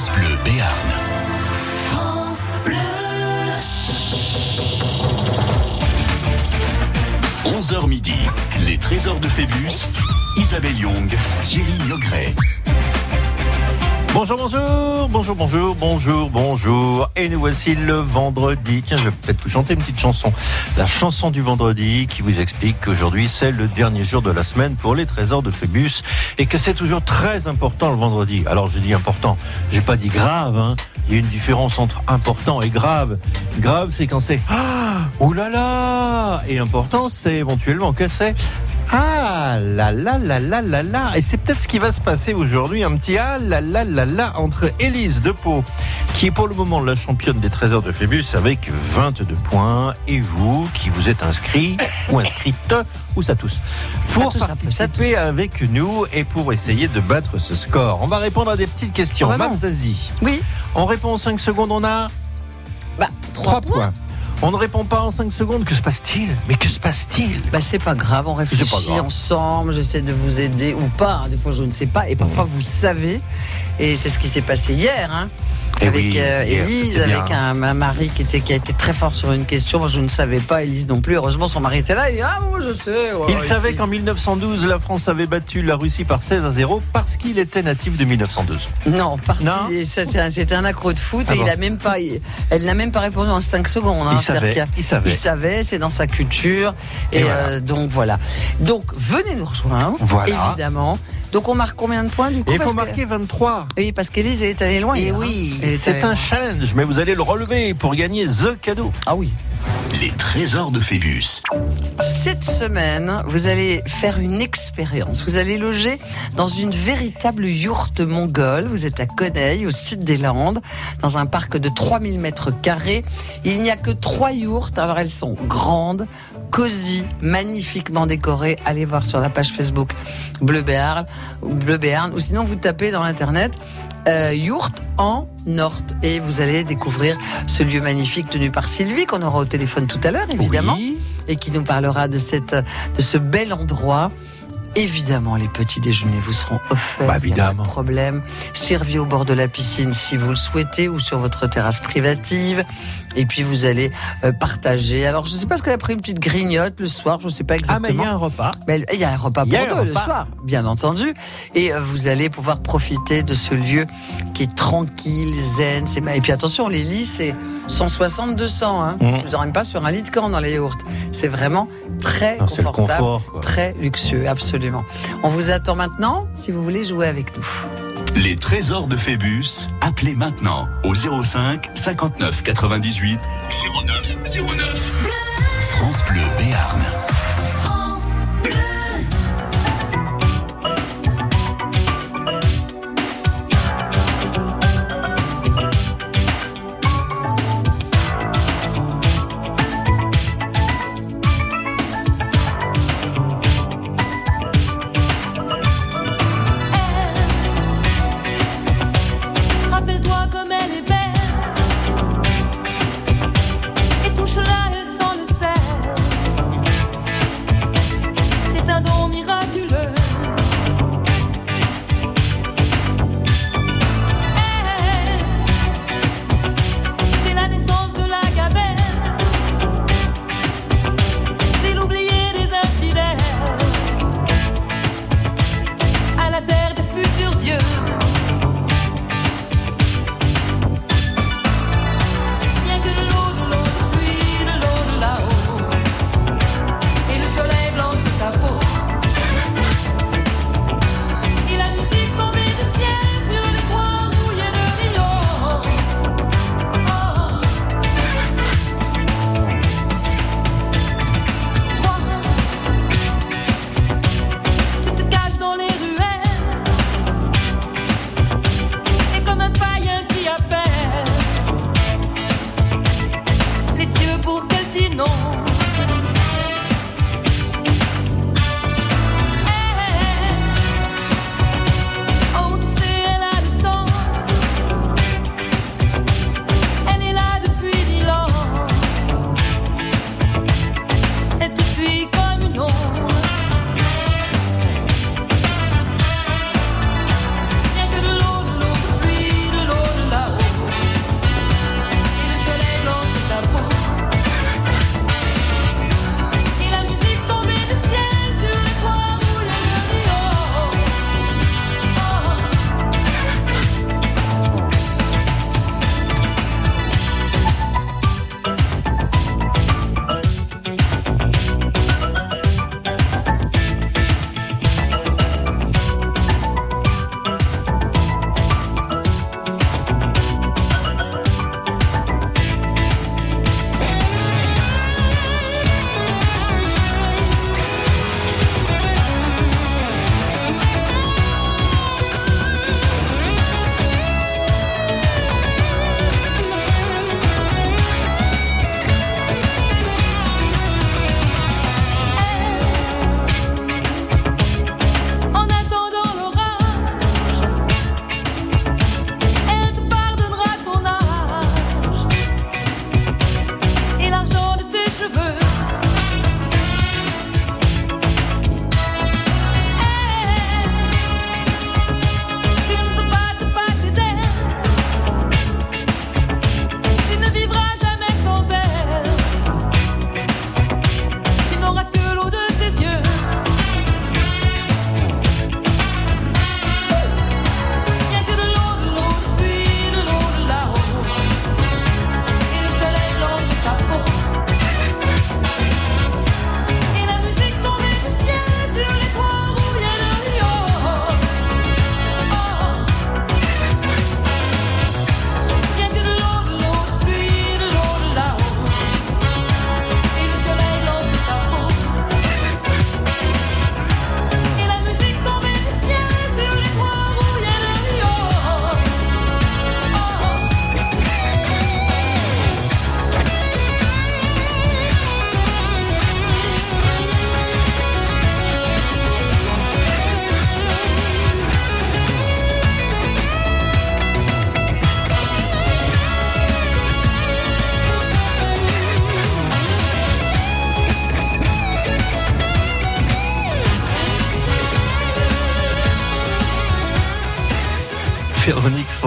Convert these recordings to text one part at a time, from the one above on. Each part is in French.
France Bleu Béarn. France Bleu. 11h midi, les trésors de Phébus, Isabelle Young, Thierry Niogret. Bonjour, bonjour, bonjour, bonjour, bonjour, bonjour. Et nous voici le vendredi. Tiens, je vais peut-être vous chanter une petite chanson. La chanson du vendredi qui vous explique qu'aujourd'hui c'est le dernier jour de la semaine pour les trésors de Phébus et que c'est toujours très important le vendredi. Alors je dis important, j'ai pas dit grave, hein. Il y a une différence entre important et grave. Grave, c'est quand c'est ah, oulala, et important, c'est éventuellement que c'est ah là là là là là là Et c'est peut-être ce qui va se passer aujourd'hui, un petit ah là là là là entre Élise de Pau, qui est pour le moment la championne des trésors de Phébus avec 22 points, et vous qui vous êtes inscrit ou inscrite, ou ça tous, pour ça avec nous et pour essayer de battre ce score. On va répondre à des petites questions. Ah bah. Mme Zazie, Oui, on répond en 5 secondes, on a bah, 3 points. On ne répond pas en 5 secondes, que se passe-t-il? Mais que se passe-t-il? Bah c'est pas grave, on réfléchit ensemble, j'essaie de vous aider ou pas, hein, des fois je ne sais pas, et parfois vous savez, et c'est ce qui s'est passé hier, hein, Eh avec oui, euh, Élise, avec un, un mari qui, était, qui a été très fort sur une question, moi je ne savais pas, Élise non plus, heureusement son mari était là, il dit ah moi je sais. ouais, Il ouais, savait qu'en 1912, la France avait battu la Russie par 16 à 0 parce qu'il était natif de 1912. Non, parce Non que c'était un, accro de foot Ah et bon. il a même pas, il- elle n'a même pas répondu en 5 secondes. hein, Il savait, il savait. Il savait, c'est dans sa culture. Et, Et voilà. euh, donc voilà. Donc venez nous rejoindre, Voilà. évidemment. Donc on marque combien de points du coup il faut que- marquer 23. Oui, parce qu'Élise est allée loin. Et hein. oui, c'est un loin. challenge, mais vous allez le relever pour gagner The cadeau. Ah oui. Les trésors de Phébus. Cette semaine, vous allez faire une expérience. Vous allez loger dans une véritable yourte mongole. Vous êtes à Coneil, au sud des Landes, dans un parc de 3000 mètres carrés. Il n'y a que trois yourtes. Alors elles sont grandes, cosy, magnifiquement décorées. Allez voir sur la page Facebook Bleu Béarn, ou Bleu Béarn, ou sinon vous tapez dans Internet euh, en Nord et vous allez découvrir ce lieu magnifique tenu par Sylvie qu'on aura au téléphone tout à l'heure évidemment Oui. et qui nous parlera de, cette, de ce bel endroit. Évidemment, les petits déjeuners vous seront offerts. Bah, a pas évidemment. de problème. Servi au bord de la piscine si vous le souhaitez ou sur votre terrasse privative. Et puis vous allez euh, partager. Alors je ne sais pas ce qu'elle a pris une petite grignote le soir? Je ne sais pas Ah, mais il y exactement. a un repas. Mais il y a un repas pour deux le soir, bien entendu. Et euh, vous allez pouvoir profiter de ce lieu qui est tranquille, zen. C'est Et puis attention, les lits, c'est 160, 200. Hein. Mmh. Vous ne pas sur un lit de camp dans les yaourts. C'est vraiment très Non, le confortable, confort, très luxueux, absolument. On vous attend maintenant si vous voulez jouer avec nous. Les trésors de Phébus. Appelez maintenant au 05 59 98 09 09. France Bleu Béarn.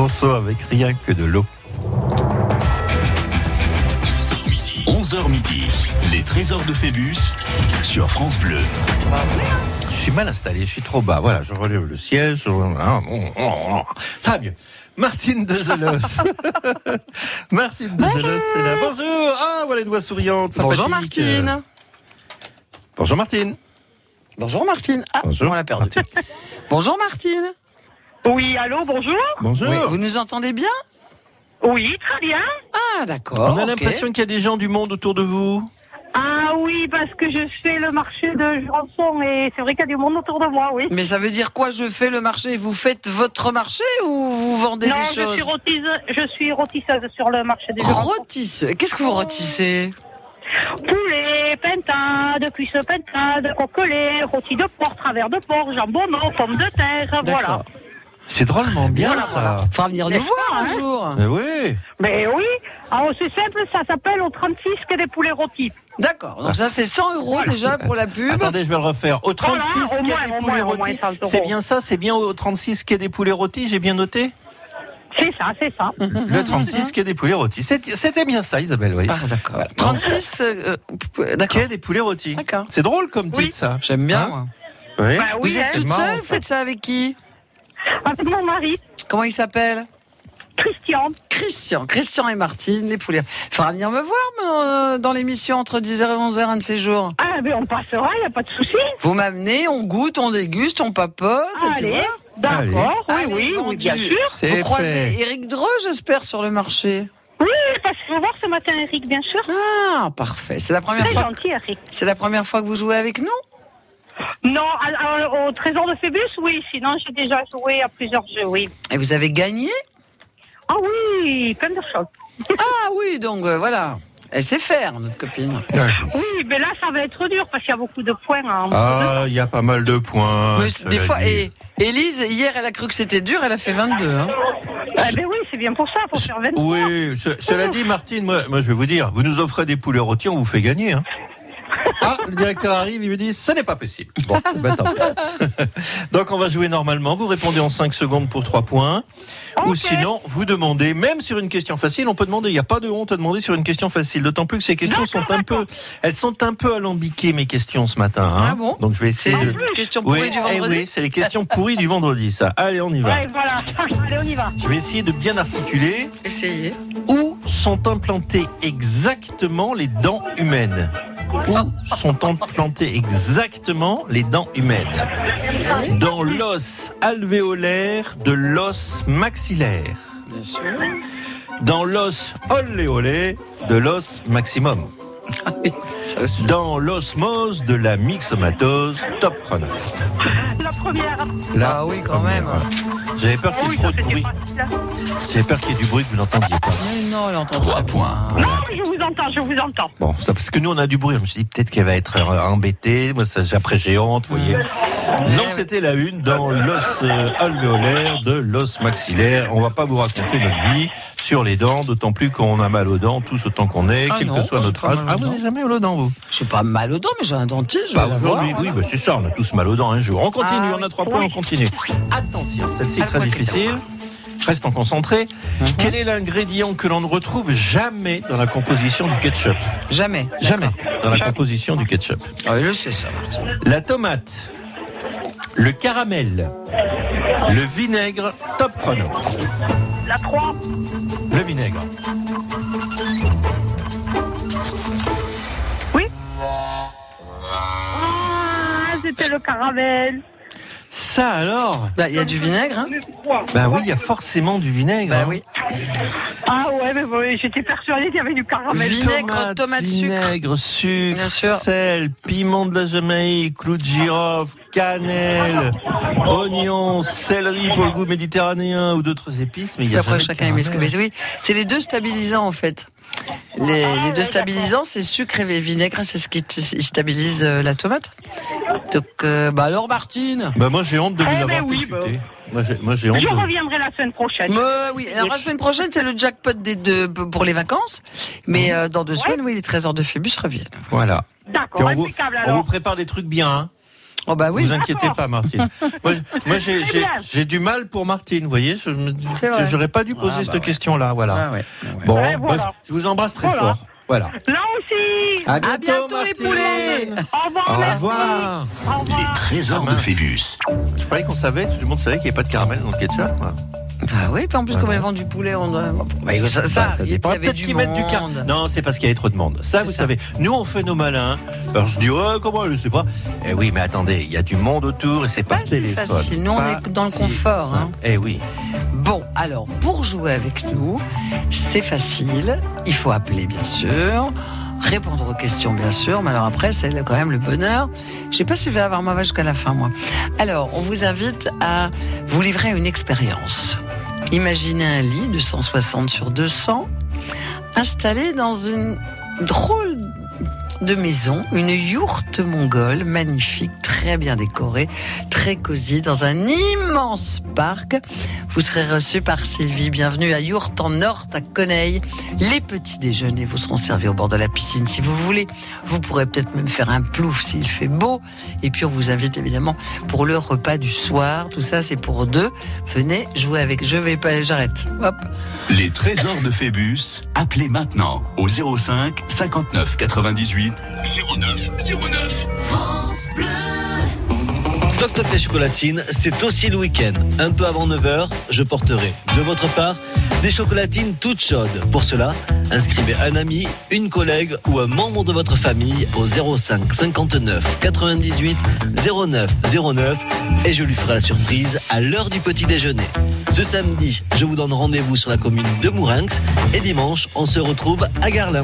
Sanson avec rien que de l'eau. 11h midi, les trésors de Phébus sur France Bleu. Je suis mal installé, je suis trop bas. Voilà, je relève le siège. ah, bon, oh, oh, Ça va mieux. Martine de Gelos. Martine de Gelos, c'est là. Bonjour. Ah, voilà une voix souriante. Bonjour Martine. Bonjour Martine. Bonjour Martine. Ah, Bonjour. on l'a perdu. Bonjour Martine. Oui, allô, bonjour Bonjour. Oui, vous nous entendez bien Oui, très bien. Ah, d'accord. On a l'impression qu'il y a des gens du monde autour de vous. Ah oui, parce que je fais le marché de Jurançon et c'est vrai qu'il y a du monde autour de moi, oui. Mais ça veut dire quoi Je fais le marché? Vous faites votre marché ou vous vendez non, des je choses? suis, rôtise, je suis rôtisseuse sur le marché de Jurançon. Rôtisse. Qu'est-ce que vous rôtissez? Poulet, pintade, cuisse pintade, coquelet, rôti de porc, travers de porc, jambon, pommes de terre, voilà. D'accord. C'est drôlement bien Voilà, ça. voilà. Faudra venir nous voir un hein jour. Mais oui. Mais oui, alors c'est simple, ça s'appelle au 36 que des poulets rôtis. D'accord. Donc ça, c'est 100 euros déjà pour la pub. Attendez, je vais le refaire. Au 36 Voilà, au quai des poulets rôtis. 30 euros. C'est bien ça, c'est bien au 36 quai des poulets rôtis, j'ai bien noté? C'est ça, c'est ça. Le 36 quai des poulets rôtis. C'était bien ça, Isabelle, oui. Ah, d'accord. 36, euh, euh, d'accord. Quai des poulets rôtis. D'accord. C'est drôle comme titre, Oui. ça. J'aime bien, Hein moi. Oui. Bah oui, Vous êtes hein. toute seule faites ça avec qui? Avec mon mari, Comment il s'appelle Christian. Christian. Christian et Martine, les poulets. Faudra venir me voir euh, dans l'émission entre 10h et 11h un de ces jours. Ah, ben on passera, il n'y a pas de souci. Vous m'amenez, on goûte, on déguste, on papote. et puis Allez, voilà. d'accord, oui, Allez, oui, oui, bien sûr. C'est Vous croisez fait. Eric Dreux, j'espère, sur le marché. Oui, parce qu'il faut voir ce matin, Eric, bien sûr. Ah, parfait. C'est la première Très fois. gentil, Eric. C'est la première fois que vous jouez avec nous? Non, à- à- au Trésor de Phébus, oui. Sinon, j'ai déjà joué à plusieurs jeux, oui. Et vous avez gagné Ah oui, plein de choses. Ah oui, donc euh, voilà. Elle sait faire, notre copine. Oui, mais là, ça va être dur parce qu'il y a beaucoup de points. hein. Ah, il y a pas mal de points. Des fois, dit. et Élise, hier, elle a cru que c'était dur, elle a fait 22. Hein. Ah, ben oui, c'est bien pour ça, pour faire 23. Oui, ce- cela dit, Martine, moi, moi je vais vous dire, vous nous offrez des poulets rôtis, on vous fait gagner. Hein. Ah, le directeur arrive, il me dit, ce n'est pas possible. Bon, ben tant pis. Donc on va jouer normalement, vous répondez en 5 secondes pour 3 points. Ou sinon, vous demandez, même sur une question facile, on peut demander, il n'y a pas de honte à demander sur une question facile. D'autant plus que ces questions sont un peu, elles sont un peu alambiquées, mes questions ce matin. Hein. Ah bon Donc je vais essayer de... une question pourrie Oui, du eh vendredi oui, c'est les questions pourries du vendredi, ça. Allez, on y va. Ouais, voilà. Allez, on y va. Je vais essayer de bien articuler. Essayez. Où sont implantées exactement les dents humaines? Où sont implantées exactement les dents humaines Dans l'os alvéolaire de l'os maxillaire. Bien sûr. Dans l'os olléolé de l'os maximum. Ça aussi. Dans l'osmose de la myxomatose top chrono. La première. Ah oui, quand même. J'avais peur qu'il y ait trop de bruit. J'avais peur qu'il y ait du bruit que vous n'entendiez pas. Non, elle entend Trois points. Non, je vous entends, je vous entends. Bon, ça, parce que nous on a du bruit. Je me suis dit peut-être qu'elle va être euh, embêtée. Moi, ça, après j'ai honte, vous voyez. Donc c'était la une dans l'os euh, alvéolaire de l'os maxillaire. On va pas vous raconter notre vie sur les dents, d'autant plus qu'on a mal aux dents tous autant qu'on est, Ah quel non, que soit notre âge. Ah, vous n'avez jamais mal aux dents, vous? J'ai pas mal aux dents, mais j'ai un dentiste. Voir. aujourd'hui, oui, bah, c'est ça. On a tous mal aux dents un jour. On continue, Ah on a oui. trois points, on continue. Attention, celle-ci est très difficile. Restons concentrés. Mhm. Quel est l'ingrédient que l'on ne retrouve jamais dans la composition du ketchup? Jamais. Jamais dans la composition du ketchup. Ah, je sais ça. La tomate, le caramel, le vinaigre, top chrono. La 3. Le vinaigre. Ah, c'était le caramel. Ça alors Bah, il y a du vinaigre, hein Ben oui, il y a forcément du vinaigre. Bah hein. oui. Ah ouais, mais bon, j'étais persuadée qu'il y avait du caramel. Vinaigre, tomate, sucre. vinaigre, sucre, Bien sûr. sel, piment de la Jamaïque, clou de girofle, cannelle, oignons, céleri pour le goût méditerranéen ou d'autres épices. Mais il y a Après, chacun aime ce que Oui, c'est les deux stabilisants, en fait. Les, les deux stabilisants, c'est sucre et vinaigre, c'est ce qui stabilise euh, la tomate. Donc, euh, bah alors, Martine Bah moi j'ai honte de vous Eh avoir ben oui, fait bah. chuter. Moi j'ai- Moi honte Je de... reviendrai la semaine prochaine. Mais oui, alors la semaine prochaine, c'est le jackpot des deux pour les vacances. Mais euh, dans deux semaines, oui, les trésors de Phébus reviennent. Voilà. D'accord, on vous, on vous prépare des trucs bien. hein. Oh bah oui. Vous inquiétez pas, Martine. Moi, moi, j'ai, j'ai, du mal pour Martine, vous voyez. Je me, C'est vrai. j'aurais pas dû poser Ah, bah cette ouais. question-là, voilà. Ah ouais. Bon, Ouais, voilà. bah, je vous embrasse très Voilà. fort. Voilà. Là aussi. À À bientôt, les poulets. Au revoir. Au merci. revoir. Au revoir. Les trésors Ah, de. Phébus. Je croyais qu'on savait, tout le monde savait qu'il n'y avait pas de caramel dans le ketchup. quoi. Ah oui, puis en plus, Ouais, comme ouais. ils vendent du poulet, on doit. Bah, ça, Ça, ça il y dépend. Peut-être du qu'ils mettent du car. Non, c'est parce qu'il y avait trop de monde. Ça, vous ça. savez. Nous, on fait nos malins. Alors, je dis, ouais, comment, je sais pas. Eh oui, mais attendez, il y a du monde autour et c'est pas Pas si téléphone. facile. Nous, on est dans le confort, hein. Eh oui. Bon, alors, pour jouer avec nous, c'est facile. Il faut appeler, bien sûr. Répondre aux questions, bien sûr. Mais alors après, c'est quand même le bonheur. Je sais pas si je vais avoir ma vache jusqu'à la fin, moi. Alors, on vous invite à vous livrer une expérience. Imaginez un lit de 160 sur 200 installé dans une drôle de maison, une yourte mongole magnifique, très bien décorée, très cosy, dans un immense parc. Vous serez reçu par Sylvie. Bienvenue à Yourte en Nord, à Coneil. Les petits déjeuners vous seront servis au bord de la piscine si vous voulez. Vous pourrez peut-être même faire un plouf s'il fait beau. Et puis on vous invite évidemment pour le repas du soir. Tout ça c'est pour deux. Venez jouer avec. Je vais pas, j'arrête. Hop. Les trésors de Phébus. Appelez maintenant au 05 59 98 09 09. Toc Toc les chocolatines, c'est aussi le week-end. Un peu avant 9h, je porterai de votre part des chocolatines toutes chaudes. Pour cela, inscrivez un ami, une collègue ou un membre de votre famille au 05 59 98 09 09 et je lui ferai la surprise à l'heure du petit déjeuner. Ce samedi, je vous donne rendez-vous sur la commune de Mourinx et dimanche, on se retrouve à Garlin.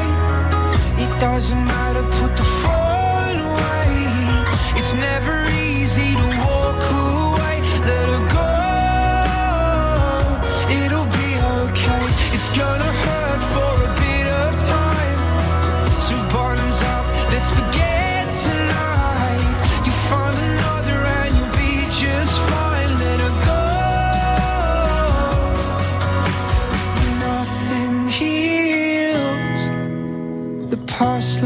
Doesn't matter, put the phone away. It's never easy to walk away.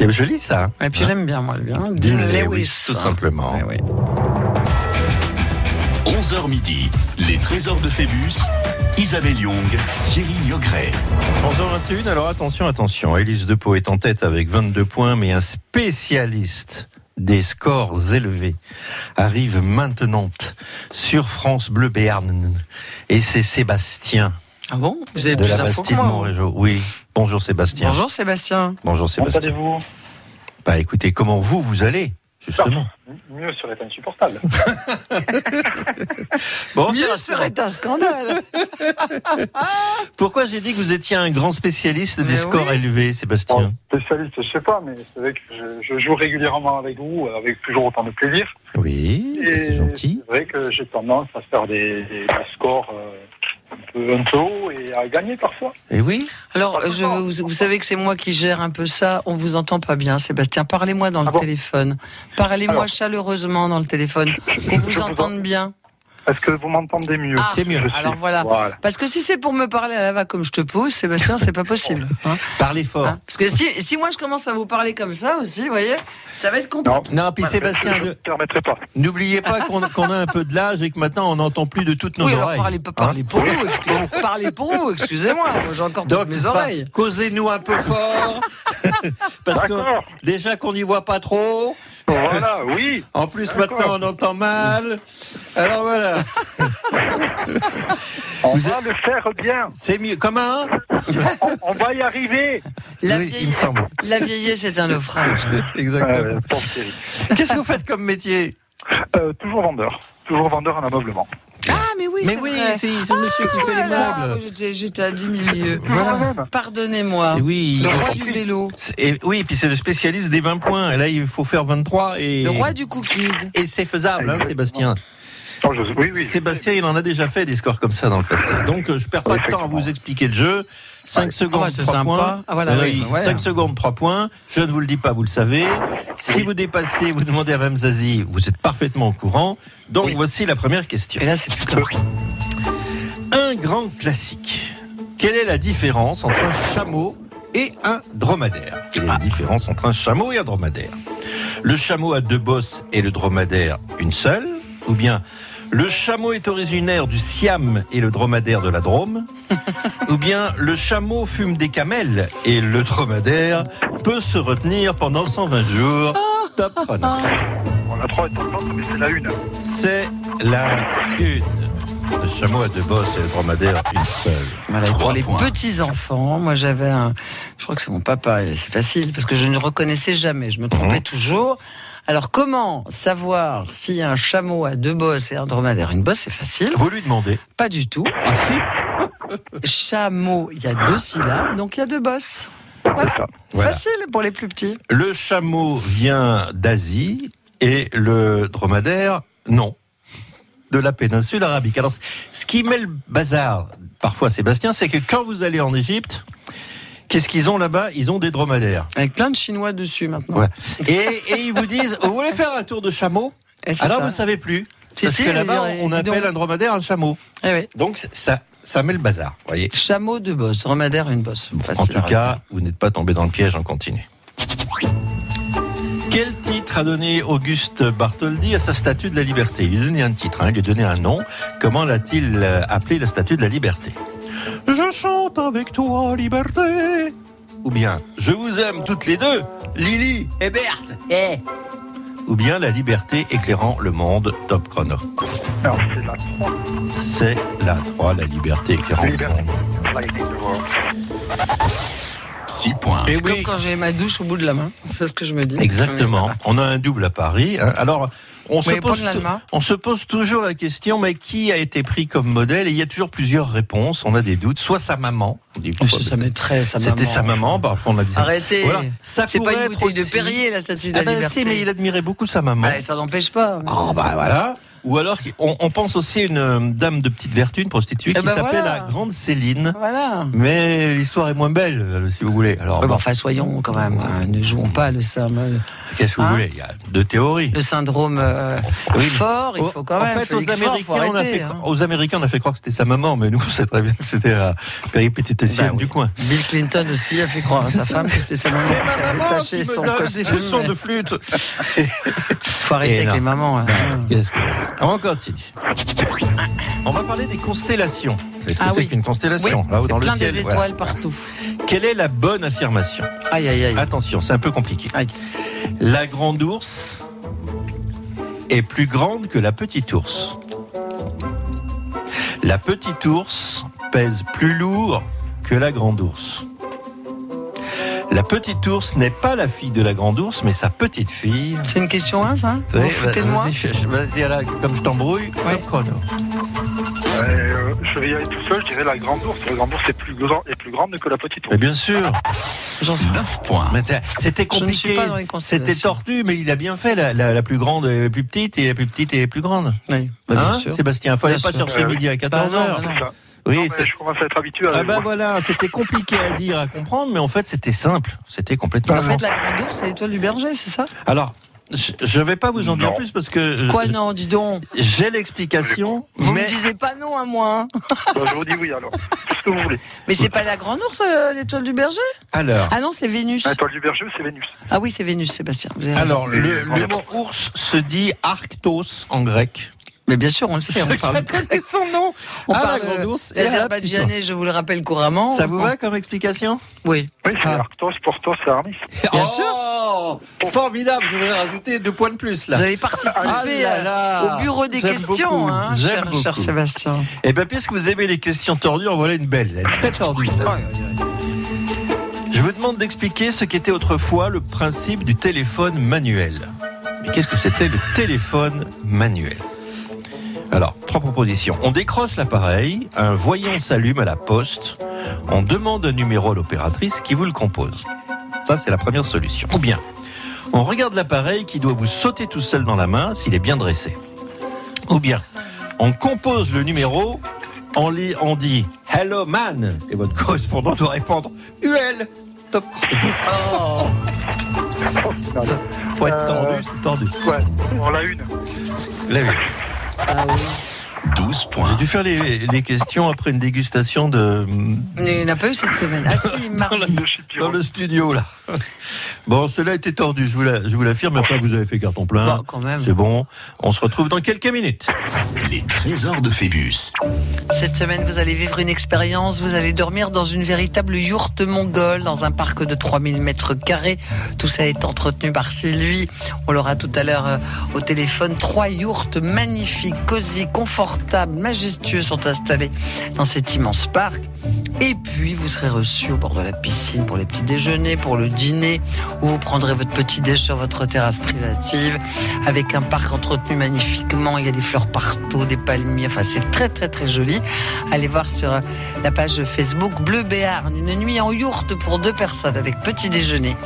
C'est joli ça. hein Et puis j'aime bien, moi, bien. Dean Lewis, tout simplement. Ouais, ouais. 11h midi, les trésors de Phébus, Isabelle Young, Thierry Niogret. 11h21, alors attention, attention. Élise Depot est en tête avec 22 points, mais un spécialiste des scores élevés arrive maintenant sur France Bleu Béarn. Et c'est Sébastien Ah bon? Vous avez de plus la moi vous Montrégeau. Oui, bonjour Sébastien. Bonjour Sébastien. Bonjour Comment Sébastien. allez-vous? Bah écoutez, comment vous, vous allez Justement? Mieux serait insupportable. Bon, Mieux Sébastien, serait un scandale. pourquoi j'ai dit que vous étiez un grand spécialiste des scores élevés, Sébastien? Spécialiste, je sais pas, mais c'est vrai que je, je joue régulièrement avec vous, avec toujours autant de plaisir. Oui, c'est gentil. C'est vrai que j'ai tendance à faire des, des- des scores euh, un, peu, un peu hauts et à gagner parfois. Et oui Alors, je, vous, vous savez que c'est moi qui gère un peu ça. On vous entend pas bien, Sébastien. Parlez-moi dans le Ah bon téléphone. Parlez-moi chaleureusement dans le téléphone. Qu'on vous entende bien. Est-ce que vous m'entendez mieux Ah, C'est mieux. Alors voilà. Voilà. Parce que si c'est pour me parler à la va comme je te pousse, Sébastien, c'est pas possible. hein. Parlez fort. Hein Parce que si, si moi je commence à vous parler comme ça aussi, vous voyez, ça va être compliqué. Non, Non, puis Sébastien, je ne ne- permettrai pas. n'oubliez pas qu'on a un peu de l'âge et que maintenant on n'entend plus de toutes nos oui, alors oreilles. parlez, Hein parlez pour vous, excusez- parlez pour vous, excusez-moi, moi, j'ai encore Donc, toutes mes oreilles. causez-nous un peu fort, parce que déjà qu'on n'y voit pas trop, Voilà, oui. en plus maintenant on entend mal, alors voilà, On Vous va le faire bien. c'est mieux. Comment On, on va y arriver. La, Oui, vieille- il me semble. la vieillesse est un naufrage. Exactement. Euh. Qu'est-ce que vous faites comme métier Euh, toujours vendeur. Toujours vendeur en ameublement. Ah, mais oui, c'est oui, c'est monsieur qui fait les meubles. j'étais- à 10 milieux. Voilà. Pardonnez-moi. Oui, Le roi du vélo. et oui, puis c'est le spécialiste des 20 points. Et là, il faut faire 23 et Le roi du cookies. et c'est faisable, hein. Sébastien. Non, je- oui, oui. Sébastien, il en a déjà fait des scores comme ça dans le passé. Donc, euh, je perds pas de temps à vous expliquer le jeu. 5 Ouais. secondes, Ah ouais, c'est 3 sympa. points. Ah voilà, Euh, oui, oui, ouais. 5 secondes, 3 points. Je ne vous le dis pas, vous le savez. Si vous dépassez, vous demandez à Ramzazi, vous êtes parfaitement au courant. Donc, Oui. voici la première question. Et là, c'est plus. Un grand classique. Quelle est la différence entre un chameau et un dromadaire? Quelle est la différence entre un chameau et un dromadaire? Le chameau a deux bosses et le dromadaire une seule Ou bien le chameau est originaire du Siam et le dromadaire de la Drôme Ou bien le chameau fume des camels et le dromadaire peut se retenir pendant 120 jours Top chrono. Bon, la 3 est tentante, mais c'est la une. C'est la une. Le chameau a deux bosses et le dromadaire une seule. Voilà, pour les points. petits enfants, moi j'avais un, je crois que c'est mon papa, et c'est facile parce que je ne reconnaissais jamais, je me trompais Mhm. toujours. Alors comment savoir si un chameau a deux bosses et un dromadaire? Une bosse, c'est facile Vous lui demandez. Pas du tout. Ah si Chameau, il y a deux syllabes, donc il y a deux bosses. Voilà. Voilà. Facile pour les plus petits. Le chameau vient d'Asie et le dromadaire, non. De la péninsule arabique. Alors, ce qui met le bazar, parfois, Sébastien, c'est que quand vous allez en Égypte, qu'est-ce qu'ils ont là-bas? Ils ont des dromadaires. Avec plein de Chinois dessus maintenant. Ouais. Et, et ils vous disent, vous voulez faire un tour de chameau? C'est Alors, ça. vous savez plus. Si, Parce si, que là-bas, on appelle donc. un dromadaire un chameau. Eh oui. Donc, c'est- ça, ça met le bazar, voyez. Chameau, deux bosses. Dromadaire, une bosse. En tout cas, vous n'êtes pas tombé dans le piège, on continue. Quel titre a donné Auguste Bartholdi à sa statue de la liberté? Il lui a donné un titre, hein, il lui a donné un nom. Comment l'a-t-il euh, appelé la statue de la liberté? Je chante avec toi, liberté Ou bien, je vous aime toutes les deux, Lily et Berthe Eh Ou bien, la liberté éclairant le monde, top chrono. Alors, c'est la 3. C'est la 3, la liberté éclairant le Liberté. monde. Lighting the world. 6 points. Et comme quand j'ai ma douche au bout de la main. C'est ce que je me dis. Exactement. On a un double à Paris. hein. Alors, on se, pose, on se toujours la question, mais qui a été pris comme modèle Et il y a toujours plusieurs réponses. On a des doutes. Soit sa maman. On dit, pourquoi C'est sa maîtresse, sa maman. C'était sa maman. Parfois, on a dit. Arrêtez. Voilà. C'est pas une bouteille de Perrier, la statue de Ah la ben liberté. si, mais il admirait beaucoup sa maman. Bah, ça n'empêche pas. Oh bah voilà. Ou alors, on, on pense aussi à une euh, dame de petite vertu, une prostituée, Eh qui ben s'appelait voilà. la Grande Céline. Voilà. Mais l'histoire est moins belle, euh, si vous voulez. Alors, Ouais, bon. bon, enfin, soyons quand même, hein, ne jouons pas le sermon. Qu'est-ce que vous Hein voulez? Il y a deux théories. Le syndrome euh, Oui, fort, il Au- faut quand en même. fait, Félix aux Américains, on a fait, hein. aux Américains, on a fait croire que c'était sa maman, mais nous, on sait très bien que c'était la péripatéticienne Bah oui. du coin. Bill Clinton aussi a fait croire à sa femme que c'était sa maman C'est qui ma avait maman taché qui son me donne des costume. leçons de flûte. Faut arrêter Et avec non. les mamans. hein. Qu'est-ce que- On continue. On va parler des constellations. Vous savez ce que Ah c'est oui. qu'une constellation Là-haut C'est dans le plein ciel. des voilà. étoiles partout. Quelle est la bonne affirmation? Aïe, aïe, aïe. Attention, c'est un peu compliqué. Aïe. La grande ours est plus grande que la petite ours. La petite ours pèse plus lourd que la grande ours. La petite ours n'est pas la fille de la grande ours, mais sa petite fille. C'est une question, hein, ça? Vous vous foutez de moi? vas-y, là, comme je t'embrouille, Ouais. Chrono. Euh, je vais y aller tout seul, je dirais la grande ours. La grande ours est plus, grand, est plus grande que la petite ours. Mais bien sûr. J'en sais 9 points. C'était Je ne compliqué. C'était tordu, mais il a bien fait. La, la- la plus grande est plus petite et la plus petite est plus grande. Oui, bah, bien Hein, sûr. Sébastien, fallait Bien pas sûr. chercher Euh, midi à 14h. Bah bah. Oui, Non, mais c'est- je commence à être habitué à Ah ben voir. voilà, c'était compliqué à dire, à comprendre, mais en fait c'était simple. C'était complètement En simple. fait, la grande ours, c'est l'étoile du berger, c'est ça? Alors, je- je vais pas vous en dire Non. plus parce que euh, Quoi, non, dis donc j'ai l'explication, Vous mais me disiez pas non à moi. hein. Bah, je vous dis oui alors. Tout ce que vous voulez. Mais c'est pas la grande ours, euh, l'étoile du berger? Alors, Ah non, c'est Vénus. L'étoile du berger, c'est Vénus. Ah oui, c'est Vénus, Sébastien. vous avez raison. alors le, le mot ours se dit arctos en grec. Mais bien sûr, on le sait, on parle. son nom. On Ah, parle la grande ours et la petite l'azerbaïdjanais, je vous le rappelle couramment. Ça vous On- va comme explication? Oui. Oui, c'est Ah. Arctos, Portos et Aramis. Bien oh, Formidable, je voudrais rajouter deux points de plus là. Vous avez participé Ah là là. euh, au bureau des J'aime questions, beaucoup, hein, j'aime cher, cher. Sébastien. Eh bien, puisque vous aimez les questions tordues, en voilà une belle. Elle est très tordue. ça. Je vous demande d'expliquer ce qu'était autrefois le principe du téléphone manuel. Mais qu'est-ce que c'était le téléphone manuel? Alors, trois propositions. On décroche l'appareil, un voyant s'allume à la poste, on demande un numéro à l'opératrice qui vous le compose. Ça, c'est la première solution. Ou bien, on regarde l'appareil qui doit vous sauter tout seul dans la main s'il est bien dressé. Ou bien, on compose le numéro, on, lit, on dit Hello man et votre correspondant doit répondre UL. Top. Ça, Faut être tordu, c'est tordu. Ouais, on l'a une. La vue. Ah oui. 12 points. J'ai dû faire les, les questions après une dégustation de Il n'y en a pas eu cette semaine. Ah si, mardi. Pierrot. dans le studio là. Bon, cela était tordu, je vous la- je vous l'affirme. Enfin, vous avez fait carton plein. Bon, quand même. C'est bon. On se retrouve dans quelques minutes. Les trésors de Phébus. Cette semaine, vous allez vivre une expérience. Vous allez dormir dans une véritable yourte mongole, dans un parc de 3000 mètres carrés. Tout ça est entretenu par Sylvie. On l'aura tout à l'heure euh, au téléphone. Trois yourtes magnifiques, cosy, confortables, majestueux sont installés dans cet immense parc. Et puis, vous serez reçu au bord de la piscine pour les petits déjeuners, pour le dîner, où vous prendrez votre petit déj sur votre terrasse privative, avec un parc entretenu magnifiquement. Il y a des fleurs partout, des palmiers. Enfin, c'est très, très, très joli. Allez voir sur la page Facebook Bleu Béarn. Une nuit en yourte pour deux personnes avec petit déjeuner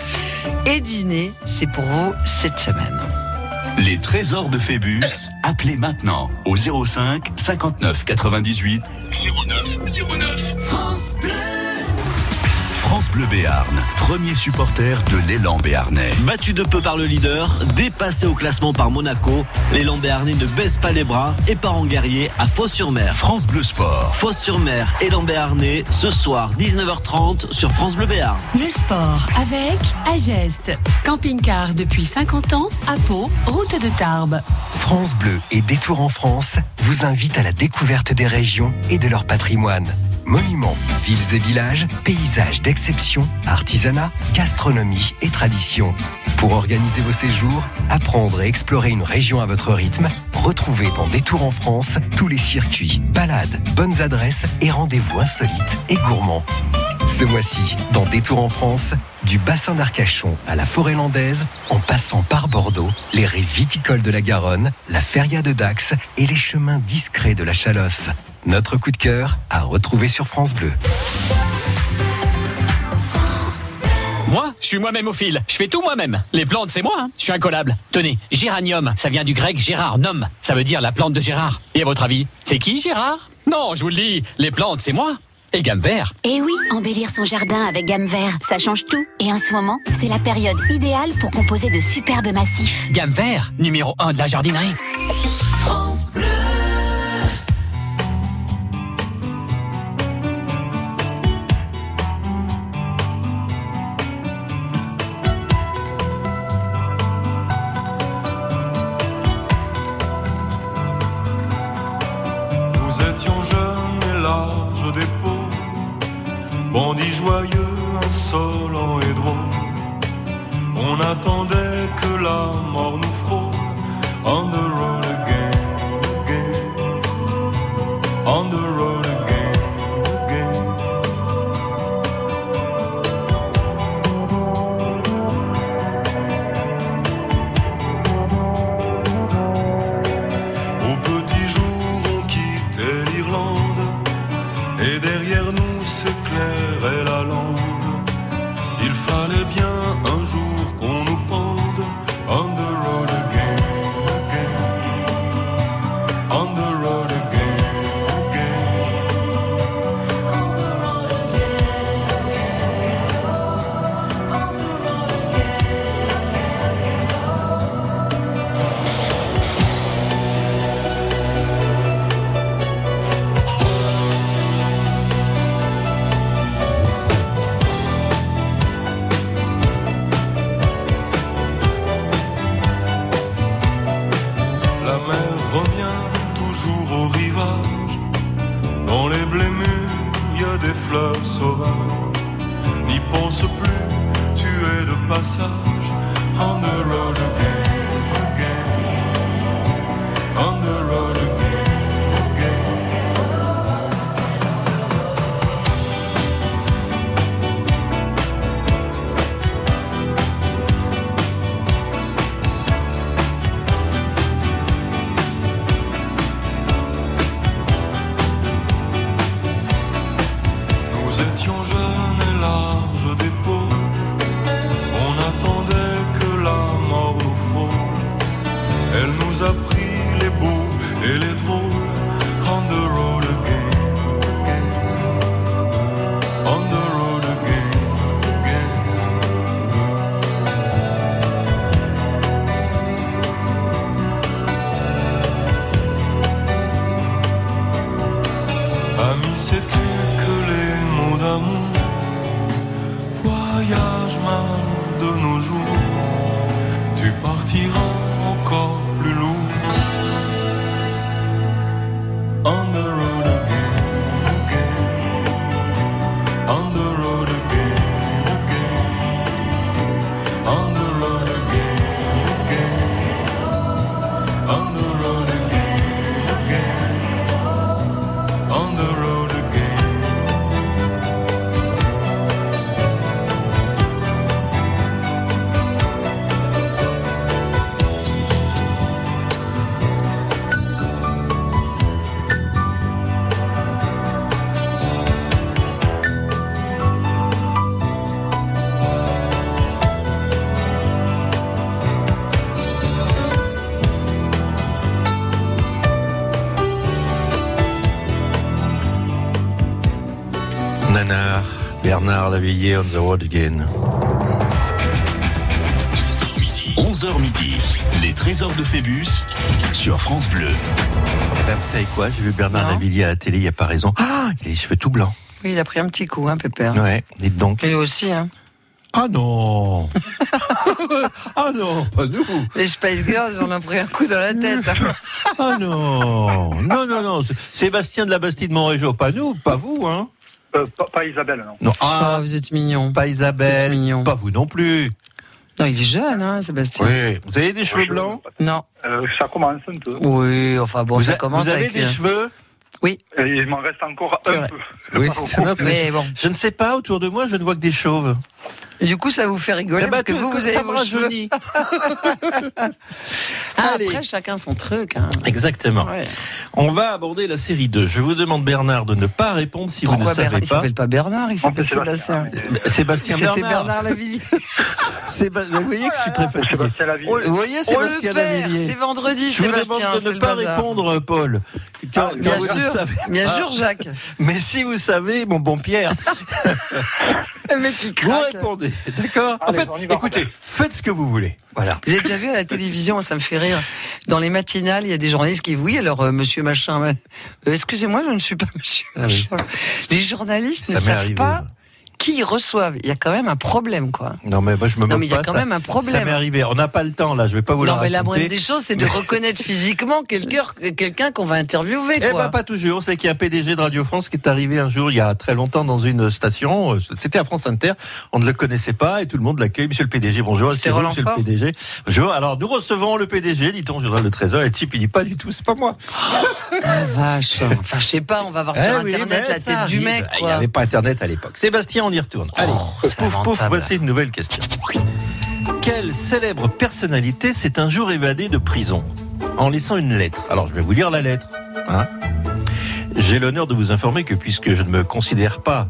et dîner. C'est pour vous cette semaine. Les trésors de Phébus. Appelez maintenant au 05 59 98 09 09. France Bleu. France Bleu Béarn, premier supporter de l'élan béarnais. Battu de peu par le leader, dépassé au classement par Monaco, l'élan béarnais ne baisse pas les bras et part en guerrier à Fos-sur-Mer. France Bleu Sport. Fos-sur-Mer, élan béarnais, ce soir 19h30 sur France Bleu Béarn. Le sport avec Ageste. Camping-car depuis 50 ans à Pau, route de Tarbes. France Bleu et Détour en France vous invitent à la découverte des régions et de leur patrimoine. Monuments, villes et villages, paysages d'exception, artisanat, gastronomie et tradition. Pour organiser vos séjours, apprendre et explorer une région à votre rythme, retrouvez dans Détour en France tous les circuits, balades, bonnes adresses et rendez-vous insolites et gourmands. Ce mois-ci, dans Détour en France, du bassin d'Arcachon à la forêt landaise, en passant par Bordeaux, les rives viticoles de la Garonne, la feria de Dax et les chemins discrets de la Chalosse. Notre coup de cœur à retrouver sur France Bleu. Moi, je suis moi-même au fil. Je fais tout moi-même. Les plantes, c'est moi. hein. Je suis incollable. Tenez, géranium, ça vient du grec Gérard, nom. Ça veut dire la plante de Gérard. Et à votre avis, c'est qui Gérard? Non, je vous le dis, les plantes, c'est moi. Et gamme vert. Et oui, embellir son jardin avec gamme vert, ça change tout. Et en ce moment, c'est la période idéale pour composer de superbes massifs. Gamme vert, numéro 1 de la jardinerie. Mort nous frôle. On the road nous a pris les beaux et les drôles. On the road again. 11h midi, les trésors de Phébus sur France Bleu. Eh ben, vous savez quoi J'ai vu Bernard Lavillier à la télé, il n'y a pas raison. Ah, il a les cheveux tout blancs. Oui, il a pris un petit coup, hein, Pépère. Ouais, dites donc. Et lui aussi, hein. Ah non Ah non, pas nous Les Spice Girls, en ont pris un coup dans la tête. Ah non Non, non, non. Sébastien de la Bastide Montrégeau, pas nous, pas vous, hein Euh, pas, pas Isabelle, non. Non, ah, vous êtes mignon. Pas Isabelle, Vous mignon. pas vous non plus. Non, il est jeune, hein, Sébastien. Oui. Vous avez des cheveux blancs? Non. Euh, ça commence un peu. Oui, enfin bon, vous, ça a- commence vous avez avec, des euh, cheveux? Oui. Et il m'en reste encore un vrai. peu. Oui, Pas c'est beaucoup. un peu- Mais bon. Je ne sais pas, autour de moi, je ne vois que des chauves. Et du coup, ça vous fait rigoler Eh ben, parce que vous, vous avez vos cheveux. Ah, après, chacun son truc. hein. Exactement. On va aborder la série 2. Je vous demande, Bernard, de ne pas répondre si vous ne Pourquoi savez Bernard? Il pas. s'appelle pas Bernard, il s'appelle Sébastien. Sébastien C'était Bernard. Bernard Lavilliers. Séba- Vous voyez que je suis très fatigué. On le- Vous voyez Sébastien perd, Lavilliers c'est vendredi, Je vous Sébastien, demande de ne pas bazar. répondre, Paul. Quand- quand bien sûr, savez bien pas. sûr, Jacques. Mais si vous savez, mon bon Pierre, mec qui craque. Répondez, d'accord En Allez, fait, écoutez, faites ce que vous voulez. Voilà. Vous avez déjà vu à la télévision, ça me fait rire. Dans les matinales, il y a des journalistes qui oui, alors euh, monsieur machin, euh, excusez-moi, je ne suis pas monsieur Ah oui. machin. Les journalistes Ça ne savent arrivé, pas. Qui reçoivent. Il y a quand même un problème, quoi. Non, mais moi, je me Non, moque mais il y a pas, quand ça- même un problème. Ça m'est arrivé. On n'a pas le temps, là. Je vais pas vous non, le mais la raconter. moindre des choses, c'est de reconnaître physiquement quelqu'un qu'on va interviewer, Eh quoi. ben pas toujours. C'est qu'il y a un PDG de Radio France qui est arrivé un jour, il y a très longtemps, dans une station. C'était à France Inter. On ne le connaissait pas et tout le monde l'accueille. Monsieur le PDG, bonjour. C'était Roland Monsieur le PDG. Bonjour. Alors nous recevons le PDG, dit-on, journal de 13 heures. Et le type, il dit pas du tout, c'est pas moi. Ah, vache. Enfin, je sais pas, on va voir Eh sur oui, Internet la tête du mec, Il n'y avait pas Internet à l'époque. Sébastien, on y retourne. Allez, pouf, pouf, lamentable. voici une nouvelle question. Quelle célèbre personnalité s'est un jour évadée de prison en laissant une lettre? Alors, je vais vous lire la lettre. hein. J'ai l'honneur de vous informer que puisque je ne me considère pas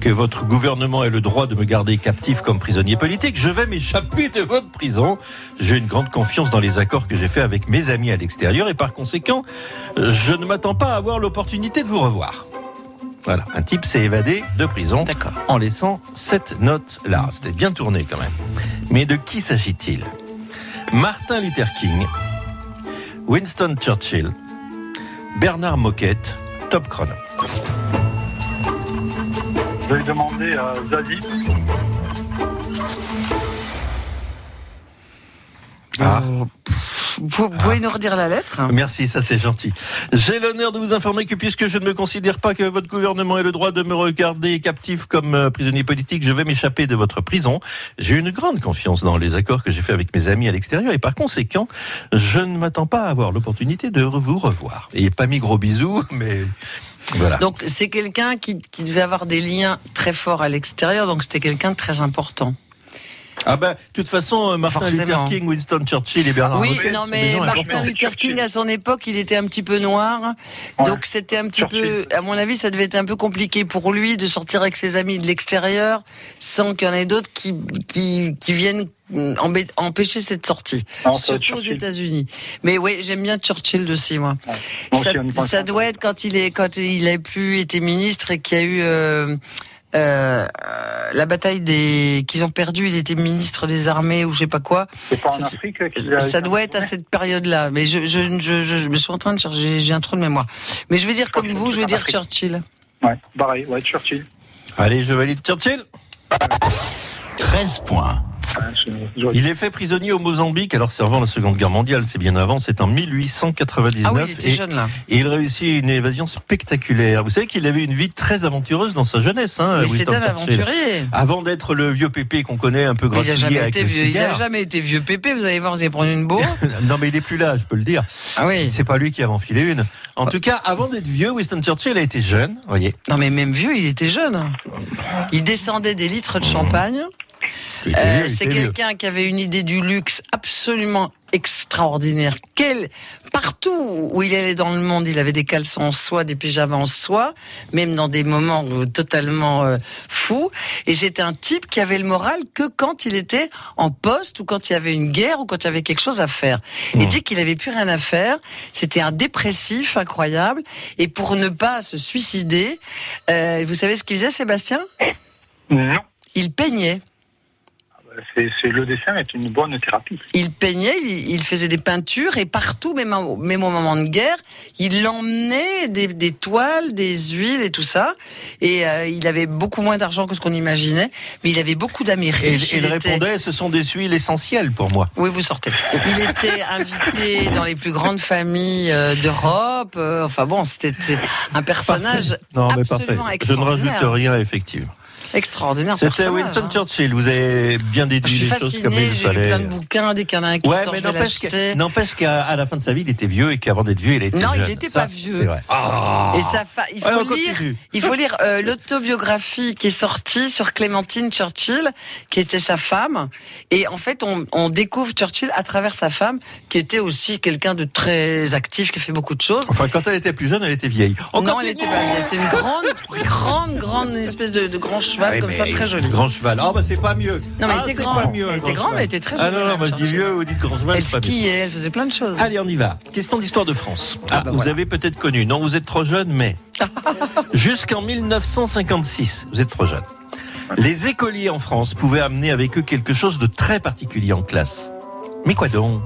que votre gouvernement ait le droit de me garder captif comme prisonnier politique, je vais m'échapper de votre prison. J'ai une grande confiance dans les accords que j'ai faits avec mes amis à l'extérieur et par conséquent, je ne m'attends pas à avoir l'opportunité de vous revoir. Voilà, un type s'est évadé de prison en laissant cette note-là. C'était bien tourné quand même. Mais de qui s'agit-il? Martin Luther King, Winston Churchill, Bernard Moquette, top chrono. Je vais demander à Zazie. Ah. Vous pouvez nous redire la lettre Merci, ça c'est gentil. J'ai l'honneur de vous informer que puisque je ne me considère pas que votre gouvernement ait le droit de me regarder captif comme euh, prisonnier politique, je vais m'échapper de votre prison. J'ai une grande confiance dans les accords que j'ai faits avec mes amis à l'extérieur et par conséquent, je ne m'attends pas à avoir l'opportunité de vous revoir. Et pas mis gros bisous, mais voilà. Donc, c'est quelqu'un qui, qui devait avoir des liens très forts à l'extérieur, donc c'était quelqu'un de très important. Ah ben, de toute façon, euh, Martin Forcément. Luther King, Winston Churchill et Bernard oui, non, mais Martin. Luther King, à son époque, il était un petit peu noir. Donc, c'était un petit peu, à mon avis, ça devait être un peu compliqué pour lui de sortir avec ses amis de l'extérieur sans qu'il y en ait d'autres qui, qui, qui viennent empêcher cette sortie. Ah, Surtout aux Churchill. États-Unis. Mais oui, j'aime bien Churchill aussi, moi. Moi ça aussi, doit être quand il est, quand il a plus été ministre et qu'il y a eu, euh, euh, la bataille des qu'ils ont perdu, il était ministre des armées ou je sais pas quoi. C'est pas en Ça, Afrique qu'il a Ça doit être à cette période-là, mais je, je, je, je, je me suis en train de chercher, j'ai un trou de mémoire. Mais je vais dire comme vous, je vais dire Churchill. Ouais, pareil, ouais, Churchill. Allez, je valide Churchill. 13 points. Il est fait prisonnier au Mozambique, alors c'est avant la Seconde Guerre mondiale, c'est bien avant, c'est en 1899. Ah oui, il était et, jeune, là. Et il réussit une évasion spectaculaire. Vous savez qu'il avait une vie très aventureuse dans sa jeunesse, hein, c'était aventurier. Avant d'être le vieux pépé qu'on connaît un peu le vieux. Il a cigare. jamais été vieux pépé. Vous allez voir, vous allez prendre une bourre. non, mais il est plus là, je peux le dire. Ah oui. C'est pas lui qui a enfilé une. En tout cas, avant d'être vieux, Winston Churchill a été jeune, voyez. Non, mais même vieux, il était jeune. Il descendait des litres de champagne. Euh, c'est quelqu'un qui avait une idée du luxe absolument extraordinaire. Quel partout où il allait dans le monde, il avait des caleçons en soie, des pyjamas en soie, même dans des moments euh, totalement euh, fous. Et c'était un type qui avait le moral que quand il était en poste ou quand il y avait une guerre ou quand il y avait quelque chose à faire. Il dit qu'il avait plus rien à faire. C'était un dépressif incroyable. Et pour ne pas se suicider, euh, vous savez ce qu'il faisait, Sébastien? Non. Il peignait. C'est, le dessin est une bonne thérapie. Il peignait, il, il faisait des peintures et partout, même, au moment de guerre, il emmenait des, des toiles, des huiles et tout ça. Et euh, il avait beaucoup moins d'argent que ce qu'on imaginait, mais il avait beaucoup d'amis Et, riches. et il était- répondait, ce sont des huiles essentielles pour moi. Oui, vous sortez. Il était invité dans les plus grandes familles euh, d'Europe. euh, enfin bon, c'était un personnage Non, mais parfait. Je ne rajoute rien, effectivement. Extraordinaire C'était Winston hein. Churchill. Vous avez bien Je déduit les choses comme il j'ai lu fallait. plein de bouquins, dès qu'il y en a un qui Ouais, sort, mais je vais n'empêche qu'à la fin de sa vie, il était vieux et qu'avant d'être vieux, il était Non, jeune. il n'était pas vieux. C'est vrai. Ah. Et ça fa- il faut Allez, lire, continue. il faut lire euh, l'autobiographie qui est sortie sur Clémentine Churchill, qui était sa femme. Et en fait, on, on découvre Churchill à travers sa femme, qui était aussi quelqu'un de très actif, qui a fait beaucoup de choses. Enfin, quand elle était plus jeune, elle était vieille. On non, continue. elle était pas vieille. C'était une grande, grande, grande une espèce de, de grand cheval Ouais, comme ça, très joli. Grand cheval. Ah, bah, c'est pas mieux. Non, mais ah, c'est grande. pas mieux, Elle grand était cheval. mais elle était très Ah jolie, non, non, moi je dis vieux, vous dites grand cheval, Elle skiait, elle faisait plein de choses. Allez, on y va. Question d'histoire de France. Ah, bah vous voilà. avez peut-être connu. Non, vous êtes trop jeune, mais jusqu'en 1956, vous êtes trop jeune. Les écoliers en France pouvaient amener avec eux quelque chose de très particulier en classe. Mais quoi donc?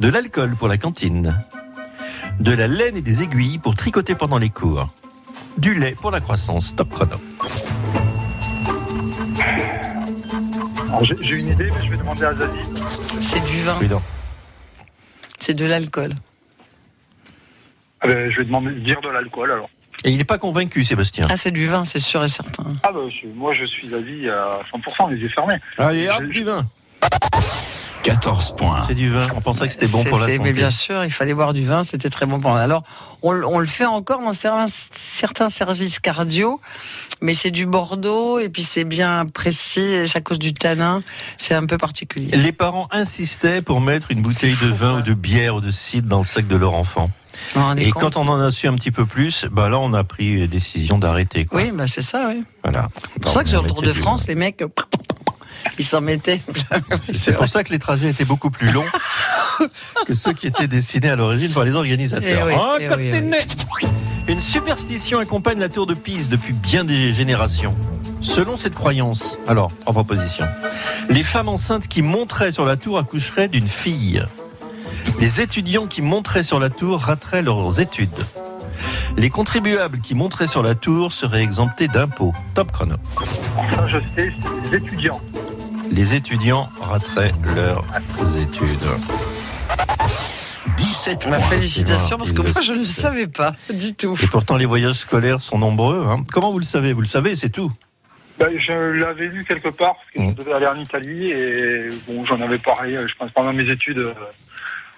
De l'alcool pour la cantine, de la laine et des aiguilles pour tricoter pendant les cours, du lait pour la croissance. Top chrono. Alors, J'ai une idée, mais je vais demander à Zazie. C'est du vin. Prudent. C'est de l'alcool. Ah ben, je vais demander dire de l'alcool alors. Et il n'est pas convaincu, Sébastien. Ah, c'est du vin, c'est sûr et certain. Ah je- moi je suis Zazie à 100%, les yeux fermés. Allez, hop, Je- du vin. 14 points. C'est du vin. On pensait que c'était bon pour la santé. Mais bien sûr, il fallait boire du vin, c'était très bon pour Alors, on, le- on le fait encore dans certains, certains services cardio, mais c'est du Bordeaux et puis c'est bien précis, et c'est à cause du tanin, c'est un peu particulier. Les parents insistaient pour mettre une bouteille de vin ou de bière ou de cidre dans le sac de leur enfant. Et quand on en a su un petit peu plus, bah là on a pris la décision d'arrêter. Oui, bah c'est ça, oui. Voilà. C'est pour ça que sur le Tour de France, les mecs, ils s'en mettaient. C'est pour ça que les trajets étaient beaucoup plus longs que ceux qui étaient dessinés à l'origine par les organisateurs. Eh oui, Oh, eh quand oui, t'es oui. né Une superstition accompagne la tour de Pise depuis bien des générations. Selon cette croyance, alors, en proposition, les femmes enceintes qui monteraient sur la tour accoucheraient d'une fille. Les étudiants qui monteraient sur la tour rateraient leurs études. Les contribuables qui monteraient sur la tour seraient exemptés d'impôts. Top chrono. Ça, je sais, c'est les étudiants. Les étudiants rateraient leurs études. 17 Ma points. félicitation, parce que moi, je ne le savais pas du tout. Et pourtant, les voyages scolaires sont nombreux. hein. Comment vous le savez? Vous le savez, c'est tout. Ben, je l'avais lu quelque part parce que Mm. je devais aller en Italie et bon, j'en avais parlé, je pense, pendant mes études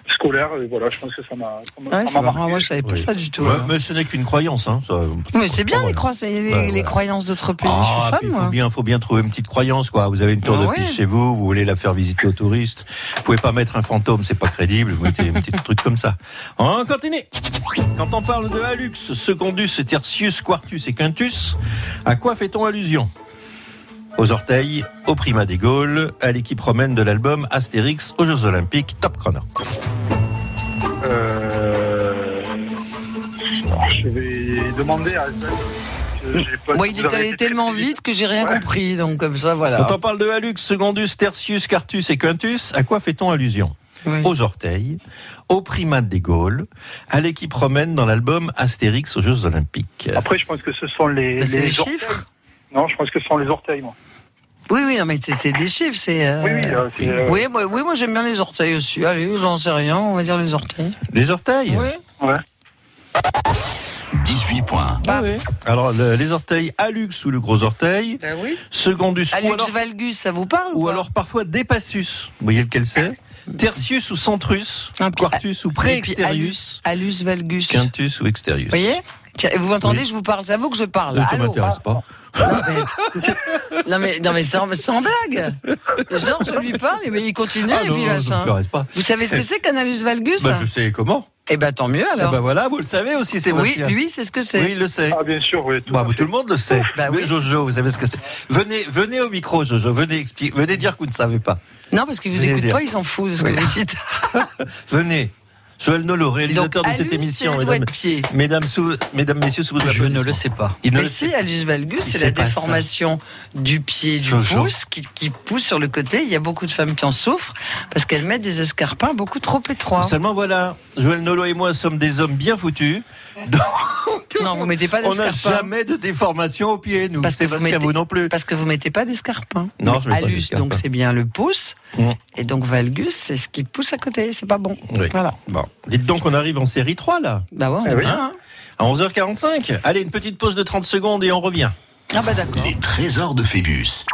scolaires. Et voilà, je pense que ça m'a ça m'a- Ouais, ça m'a moi, je savais pas Oui. ça du tout. Ouais, hein. mais ce n'est qu'une croyance. Hein. Ça- Mais c'est bien les, croyances, les, Ouais, les ouais. croyances d'autres pays. je Ah, suis fan, puis il moi. faut bien, faut bien trouver une petite croyance, quoi. Vous avez une tour Ah de ouais. piste chez vous, vous voulez la faire visiter aux touristes. Vous pouvez pas mettre un fantôme, c'est pas crédible. Vous mettez un petit truc comme ça. On continue. Quand on parle de Halux, Secondus, Tertius, Quartus et Quintus, à quoi fait-on allusion? Aux orteils, au primat des Gaules, à l'équipe romaine de l'album Astérix aux Jeux Olympiques, top chrono. Euh, je vais demander à pas- Moi, il est allé tellement vite que j'ai rien Ouais. compris, donc comme ça, voilà. Quand on parle de Halux, Secondus, Tertius, Quartus et Quintus, à quoi fait-on allusion Oui. Aux orteils, au primat des Gaules, à l'équipe romaine dans l'album Astérix aux Jeux Olympiques. Après, je pense que ce sont les, Bah, les chiffres. Non, je pense que ce sont les orteils, moi. Oui, oui, non, mais c'est c'est des chiffres, c'est. euh, Oui, oui, euh, c'est, euh, Oui, moi, oui, moi j'aime bien les orteils aussi. Allez, j'en sais rien, on va dire les orteils. Les orteils Oui. Ouais. 18 points. Ah oui. Alors, le- les orteils Halux ou le gros orteil, Ben oui. Secondus ou Alux alors, valgus, ça vous parle ou, ou alors parfois Dépassus. Vous voyez lequel c'est Tertius ou Centrus, Ah, Quartus ou Et puis Préexterius, Alus, alus valgus. Vous Quintus ou Exterius. voyez Tiens, Vous m'entendez, Oui. je vous parle, c'est à vous que je parle. Ça Allô m'intéresse pas. Non mais, non mais, non mais sans, sans blague. Genre, je lui parle, mais il continue Ah et non, puis pas. Vous savez ce que c'est qu'un alus valgus Bah, je sais comment. Eh ben tant mieux Ah alors. bah voilà, vous le savez aussi, oui, Sébastien. lui, c'est ce que c'est. Oui, il le sait. Ah, bien sûr, oui. Tout Bah, à vous, fait. tout le monde le sait. Bah oui, oui. Jojo, vous savez ce que c'est. Venez, venez au micro, Jojo. Venez expliquer, venez dire que vous ne savez pas. Non, parce qu'il vous Venez écoute dire. pas, il s'en fout de ce Oui. que vous dites. Venez. Joël Nolo, réalisateur Donc, de cette émission. Mesdames, de pied. mesdames, sous- mesdames, messieurs, sous vos Je ne le sais pas. Il Mais si, alus valgus, c'est la ça. déformation du pied du Jojo. pouce qui, qui pousse sur le côté. Il y a beaucoup de femmes qui en souffrent parce qu'elles mettent des escarpins beaucoup trop étroits. Seulement voilà, Joël Nolo et moi sommes des hommes bien foutus. Donc, Non, vous mettez pas on n'a jamais de déformation au pied, nous. Parce que vous mettez- vous non plus. Parce que vous mettez pas d'escarpins. Non, je mets Alus, donc c'est bien le pouce. Mm. Et donc valgus, c'est ce qui pousse à côté. C'est pas bon. Oui. Voilà. Bon. Dites donc, on arrive en série 3, là. Bah ouais, on Eh est oui. bien. hein. À 11h45. Allez, une petite pause de 30 secondes et on revient. Ah bah d'accord. Les trésors de Phébus.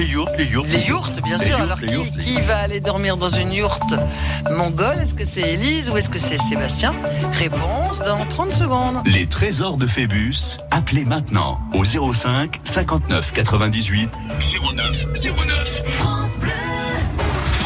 Les yourtes, les yourtes. Les yourtes, bien Les sûr. yourtes, Alors, yourtes, qui va aller dormir dans une yourte mongole? Est-ce que c'est Élise ou est-ce que c'est Sébastien? Réponse dans 30 secondes. Les trésors de Phébus. Appelez maintenant au 05 59 98 09 09. France Bleu.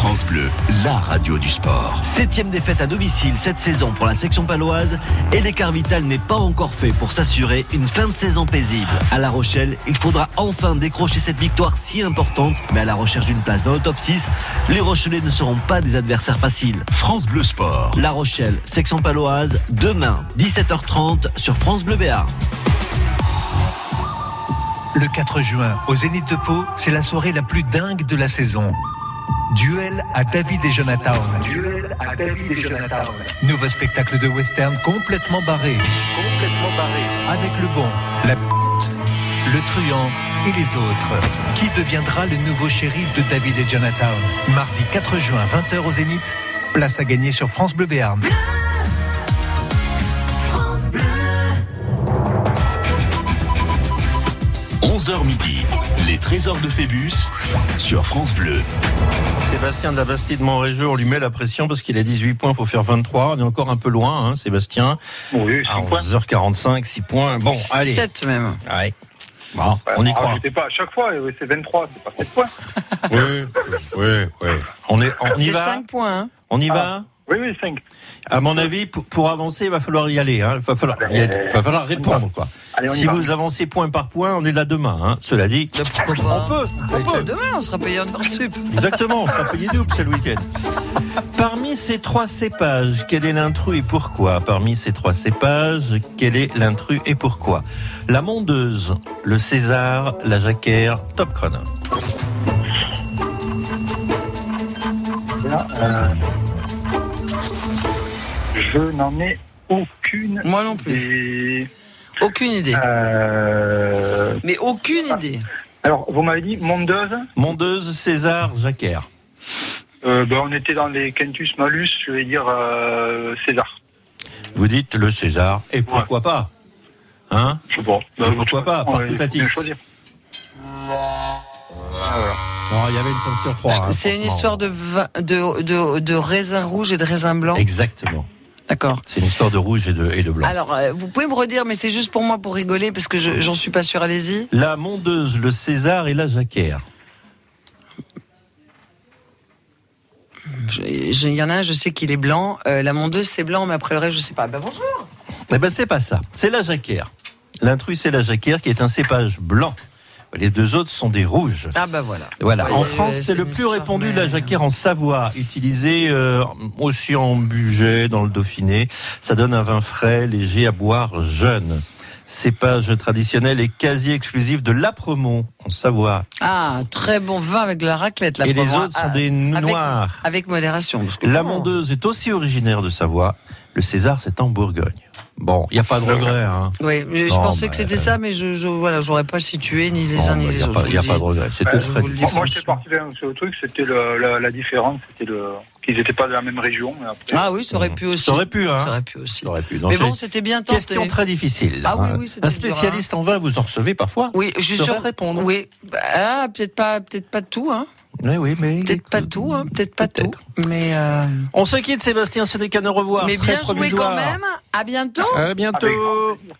France Bleu, la radio du sport. Septième défaite à domicile cette saison pour la section paloise et l'écart vital n'est pas encore fait pour s'assurer une fin de saison paisible. À La Rochelle, il faudra enfin décrocher cette victoire si importante, mais à la recherche d'une place dans le top 6, les Rochelais ne seront pas des adversaires faciles. France Bleu Sport. La Rochelle, section paloise, demain, 17h30 sur France Bleu Béarn. Le 4 juin, au Zénith de Pau, c'est la soirée la plus dingue de la saison. Duel à David et Jonathan. Duel à David et Jonathan. Nouveau spectacle de western complètement barré. Complètement barré. Avec le bon, la p***, le truand et les autres. Qui deviendra le nouveau shérif de David et Jonathan? Mardi 4 juin, 20h au Zénith. Place à gagner sur France Bleu Béarn. 11h midi. Les trésors de Phébus sur France Bleu. Sébastien de la Bastide Montrégeau, on lui met la pression parce qu'il a 18 points, il faut faire 23. On est encore un peu loin, hein, Sébastien. Oui, à 11h45, 6 points. Bon, allez. 7 même. Ouais. Bon, on y croit. Pas, à chaque fois, oui, c'est 23, c'est pas 7 points. Oui, oui, oui. On, est, on y C'est va 5 points. hein. On y Ah. va Oui, oui, 5. À mon avis, pour, pour avancer, il va falloir y aller. Hein. Il va falloir, y aller. Il va falloir répondre. Quoi. Allez, si va. vous avancez point par point, on est là demain. Hein. Cela dit, pas on peut. On Bah, peut. Demain, on sera payé en sup. Exactement, on sera payé double, le week-end. Parmi ces trois cépages, quel est l'intrus et pourquoi Parmi ces trois cépages, quel est l'intrus et pourquoi La mondeuse, le César, la jacquère, top chrono. Là, euh, je n'en ai aucune Moi non plus. idée. Aucune idée. Euh, Mais aucune idée. alors, vous m'avez dit mondeuse. Mondeuse, César, jacquère. Euh, ben, on était dans les Quintus Malus, je vais dire euh, César. Vous dites le César, et pourquoi pas Hein? Je sais pas. Et pourquoi pas, On va partout à choisir. Non, il y avait une sur trois. hein, C'est une histoire de, de, de raisin rouge et de raisin blanc. Exactement. D'accord. C'est une histoire de rouge et de, et de blanc. Alors, euh, vous pouvez me redire, mais c'est juste pour moi pour rigoler parce que je- j'en suis pas sûre. Allez-y. La mondeuse, le César et la jacquère. Je- je- Il y en a un, je sais qu'il est blanc. Euh, la mondeuse, c'est blanc, mais après le reste, je sais pas. Ben bonjour. Eh ben c'est pas ça. C'est la jacquère. L'intrus, c'est la jacquère qui est un cépage blanc. Les deux autres sont des rouges. Ah bah voilà. Voilà. Ouais, en France, c'est le plus répandu, la jacquère en Savoie, utilisée euh, aussi en budget dans le Dauphiné. Ça donne un vin frais, léger à boire jeune. Cépage traditionnel et quasi exclusif de l'Apremont en Savoie. Ah, très bon vin avec de la raclette. La Et les autres sont Ah, des avec- noirs. Avec, modération. parce que- La mondeuse est aussi originaire de Savoie. Le César, c'est en Bourgogne. Bon, il n'y a pas de regret. Hein. Oui, je, Non, pensais mais- que c'était ça, mais je, je voilà, j'aurais pas situé ni les uns ni les autres. pas- y a pas de regret. C'était Bah, Moi, j'étais parti vers sur le truc, c'était la, la différence, c'était le qu'ils n'étaient pas de la même région. mais après- Ah oui, ça aurait pu aussi. Ça aurait pu, hein. Ça aurait pu aussi. Ça aurait pu. Mais bon, c'était bien tenté. Question très difficile. Ah oui, hein. oui, Un dur, spécialiste en vin, vous en recevez parfois Oui, je suis sûr. répondre. Oui, Bah, ah, peut-être pas, peut-être pas tout, hein. Oui, oui, mais. Peut-être pas tout, hein. Peut-être pas tout. Mais, euh, On se quitte, Sébastien, ce n'est qu'un au revoir. mais Très bien joué quand même. À bientôt. À bientôt.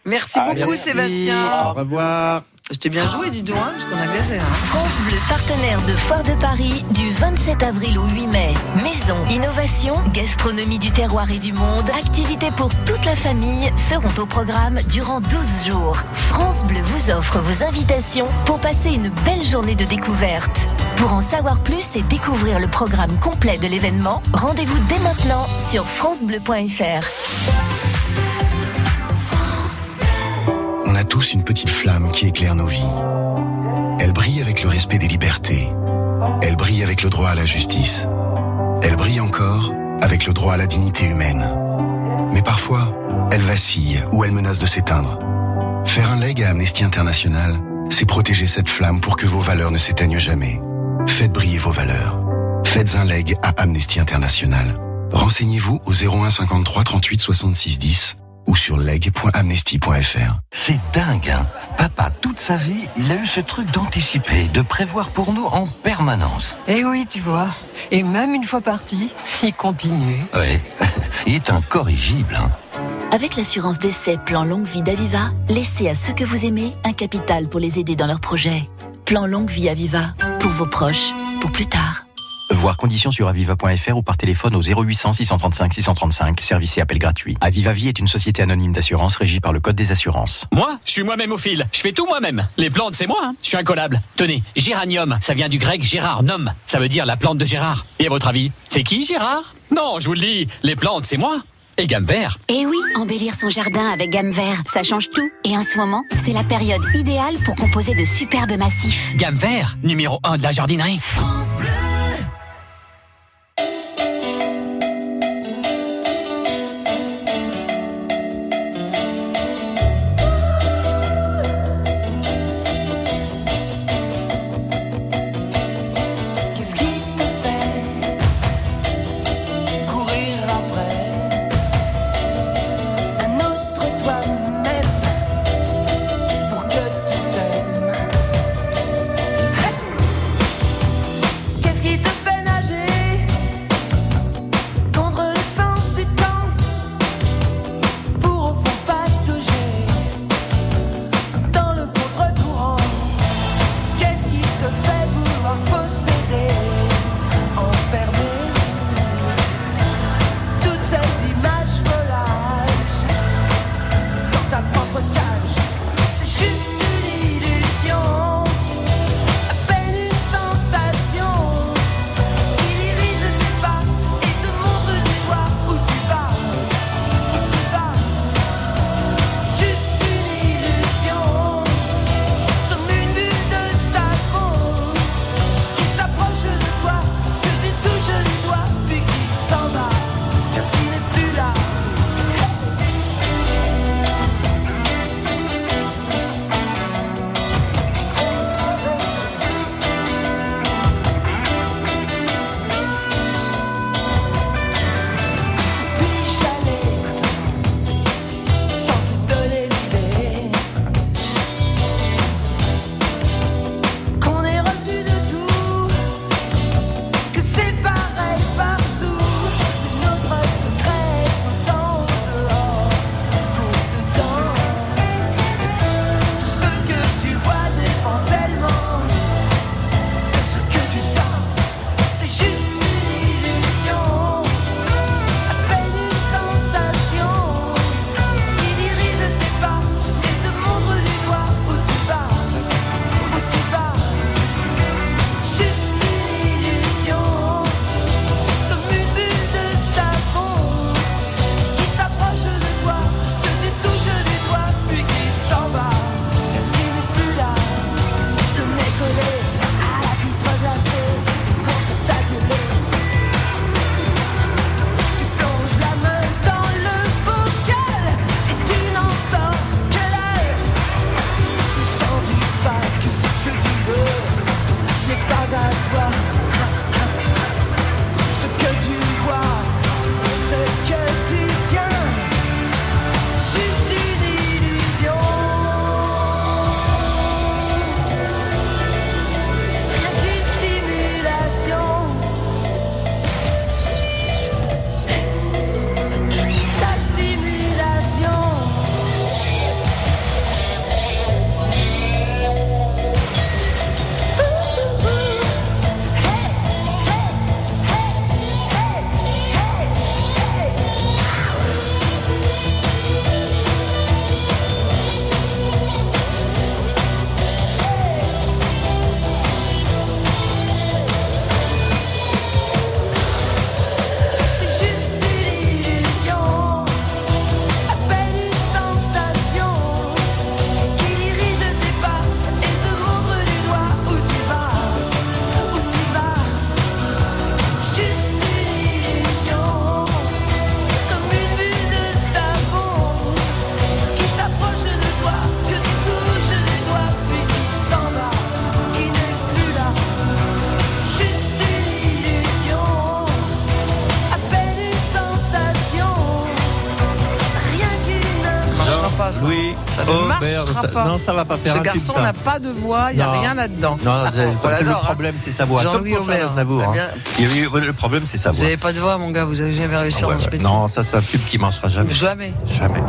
Merci beaucoup, Merci. Sébastien. Au revoir. C'était bien joué, dis donc, hein, parce qu'on a gazé. Hein. France Bleu, partenaire de Foire de Paris du 27 avril au 8 mai. Maison, innovation, gastronomie du terroir et du monde, activités pour toute la famille seront au programme durant 12 jours. France Bleu vous offre vos invitations pour passer une belle journée de découverte. Pour en savoir plus et découvrir le programme complet de l'événement, rendez-vous dès maintenant sur francebleu.fr. tous une petite flamme qui éclaire nos vies. Elle brille avec le respect des libertés. Elle brille avec le droit à la justice. Elle brille encore avec le droit à la dignité humaine. Mais parfois, elle vacille ou elle menace de s'éteindre. Faire un leg à Amnesty International, c'est protéger cette flamme pour que vos valeurs ne s'éteignent jamais. Faites briller vos valeurs. Faites un leg à Amnesty International. Renseignez-vous au 01 53 38 66 10 ou sur leg.amnesty.fr. C'est dingue, hein Papa, toute sa vie, il a eu ce truc d'anticiper, de prévoir pour nous en permanence. Eh oui, tu vois. Et même une fois parti, il continue. Ouais, il est incorrigible. Hein. Avec l'assurance d'essai Plan Longue Vie d'Aviva, laissez à ceux que vous aimez un capital pour les aider dans leurs projets. Plan Longue Vie Aviva, pour vos proches, pour plus tard. Voir conditions sur aviva.fr ou par téléphone au 0800 635 635, service et appel gratuit. Aviva Vie est une société anonyme d'assurance régie par le Code des assurances. Moi, je suis moi-même au fil. Je fais tout moi-même. Les plantes, c'est moi. Hein. Je suis incollable. Tenez, géranium, ça vient du grec Gérard, nom. Ça veut dire la plante de Gérard. Et à votre avis, c'est qui Gérard? Non, je vous le dis, les plantes, c'est moi. Et gamme vert Eh oui, embellir son jardin avec gamme vert, ça change tout. Et en ce moment, c'est la période idéale pour composer de superbes massifs. Gamme vert, numéro 1 de la jardinerie. Qu'est-ce ça- pas. non, ça va pas faire Ce garçon n'a pas de voix, il n'y a Non. rien là-dedans. Non, Ah, le hein. problème, c'est sa voix. Comme pour Charles. Aznavour. Eh hein. Le problème, c'est sa Vous voix. n'avez pas de voix, mon gars, vous avez jamais réussi Ah à ouais. jouer Non, ça, c'est un tube qui marchera jamais. Jamais. Jamais.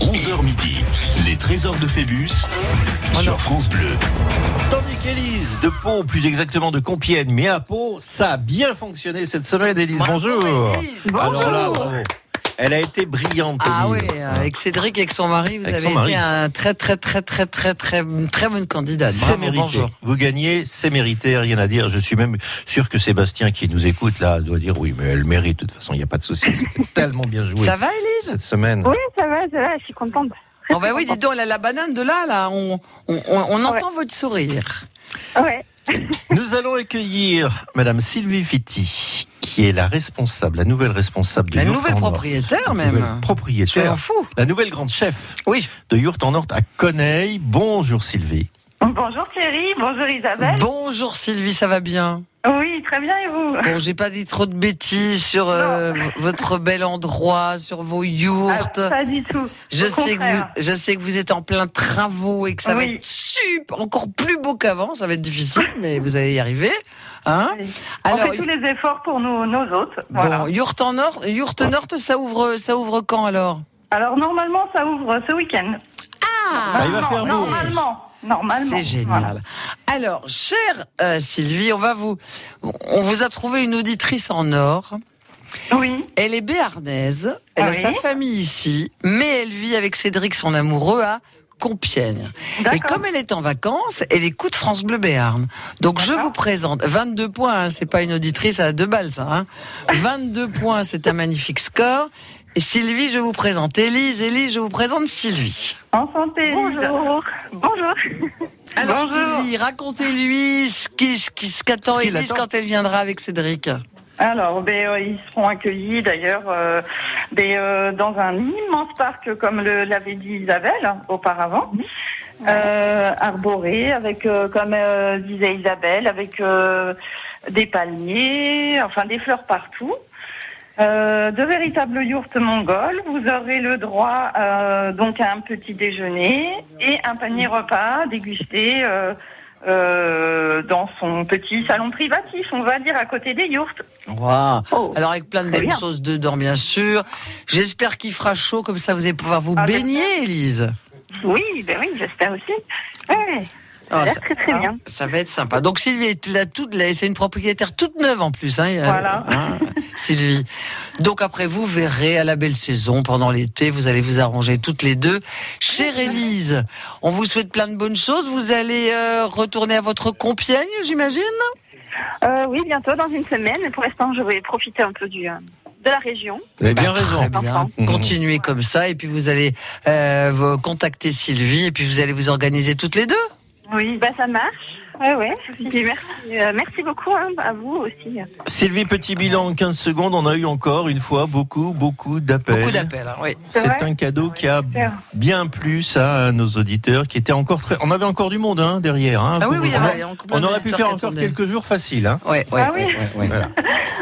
11h midi, les trésors de Phébus Oh sur France Bleu. Tandis qu'Élise de Pau, plus exactement de Compiègne, mais à Pau, ça a bien fonctionné cette semaine. Élise, bonjour. Alors là, bravo. Elle a été brillante. Ah oui, avec Cédric et avec son mari, vous Avec avez été un très très très très très très très bonne candidate. C'est mérité. bonjour. Vous gagnez, c'est mérité, rien à dire. Je suis même sûr que Sébastien qui nous écoute là doit dire oui, mais elle mérite. De toute façon, il n'y a pas de souci. C'était tellement bien joué. Ça va, Élise Cette semaine. Oui, ça va, ça va, je suis contente. Oh bah oui, dis donc, la banane de là, là. On, on, on- on entend votre sourire. Ouais. Nous allons accueillir Madame Sylvie Fitti, qui est la responsable, la nouvelle responsable de La Yurt nouvelle en propriétaire, La même. nouvelle propriétaire. Soyons fous. La nouvelle grande chef. Oui. De Yurt en Nord à Coneil. Bonjour Sylvie. Bonjour Thierry, bonjour Isabelle. Bonjour Sylvie, ça va bien Oui, très bien et vous Bon, j'ai pas dit trop de bêtises sur euh, votre bel endroit, sur vos yourtes. Ah, Pas du tout. Je Au sais, que vous, contraire. je sais que vous êtes en plein travaux et que ça va être super, encore plus beau qu'avant. Ça va être difficile, mais vous allez y arriver. Hein On fait tous les efforts pour nos, nos hôtes. Voilà. bon, Yurt en Nord, Yurt Nord, ça ouvre, ça ouvre quand alors? Alors normalement, ça ouvre ce week-end. Ah, Bah, il va faire beau. Normalement. Normalement. C'est génial. Voilà. Alors, chère euh, Sylvie, on va vous, on vous a trouvé une auditrice en or. Oui. Elle est béarnaise. Elle a Oui. sa famille ici, mais elle vit avec Cédric, son amoureux, à Compiègne. Et comme elle est en vacances, elle écoute France Bleu Béarn. Donc je vous présente 22 points. hein, c'est pas une auditrice à deux balles, ça. Hein. 22 points, c'est un magnifique score. Et Sylvie, je vous présente Élise. Élise, je vous présente Sylvie. Enchantée. Bonjour. Bonjour. Alors Bonjour. Sylvie, racontez-lui ce qui- ce qui- ce qu'attend Élise quand elle viendra avec Cédric. Alors, ben, euh, ils seront accueillis d'ailleurs euh, ben, euh, dans un immense parc, comme le- l'avait dit Isabelle hein, auparavant, euh, arboré, avec, euh, comme euh, disait Isabelle, avec euh, des palmiers, enfin des fleurs partout. Euh, de véritables yourtes mongoles. Vous aurez le droit euh, donc à un petit déjeuner et un panier repas dégusté euh, dans son petit salon privatif, on va dire, à côté des yourtes. Wow. Alors avec plein de Oh, bonnes bien. choses dedans, bien sûr. J'espère qu'il fera chaud, comme ça vous allez pouvoir vous Ah, baigner, Élise. Oui, ben oui, j'espère aussi. Ouais. Ça a Ah, l'air ça- très très bien. Ça va être sympa. Donc Sylvie c'est une propriétaire toute neuve en plus, hein, euh, Voilà. hein, Sylvie. Donc après vous verrez à la belle saison pendant l'été, vous allez vous arranger toutes les deux. Chère Élise, on vous souhaite plein de bonnes choses. Vous allez euh, retourner à votre Compiègne, j'imagine? Euh, oui, bientôt, dans une semaine. Pour l'instant, je vais profiter un peu du, euh, de la région. Vous avez bien Bah, raison. Très bien. Continuez comme ça et puis vous allez euh, vous contacter Sylvie et puis vous allez vous organiser toutes les deux. Oui, bah ça marche. Ouais, ouais. Et merci, euh, merci beaucoup hein, à vous aussi. Sylvie, petit bilan en 15 secondes. On a eu encore une fois beaucoup, beaucoup d'appels. Beaucoup d'appels, hein, oui. C'est un cadeau qui a bien plu ça à nos auditeurs qui étaient encore très. On avait encore du monde hein, derrière. Hein, Ah oui, oui, y on, aurait pu faire encore quelques jours faciles. Hein. Ouais, ouais, Ah oui. ouais, ouais. Voilà.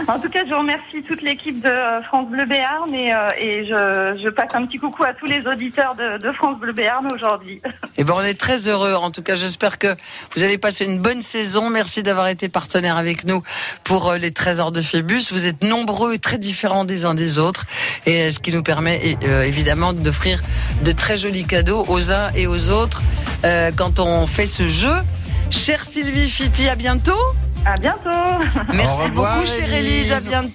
En tout cas, je remercie toute l'équipe de euh, France Bleu Béarn et, euh, et je, je passe un petit coucou à tous les auditeurs de, de France Bleu Béarn aujourd'hui. Eh ben, on est très heureux. En tout cas, j'espère que vous allez passer une bonne saison. Merci d'avoir été partenaire avec nous pour euh, les trésors de Phébus. Vous êtes nombreux et très différents des uns des autres. Et euh, ce qui nous permet et, euh, évidemment d'offrir de très jolis cadeaux aux uns et aux autres quand on fait ce jeu. Chère Sylvie Fitti, à bientôt. À bientôt. Merci beaucoup, chère Élise. À bientôt.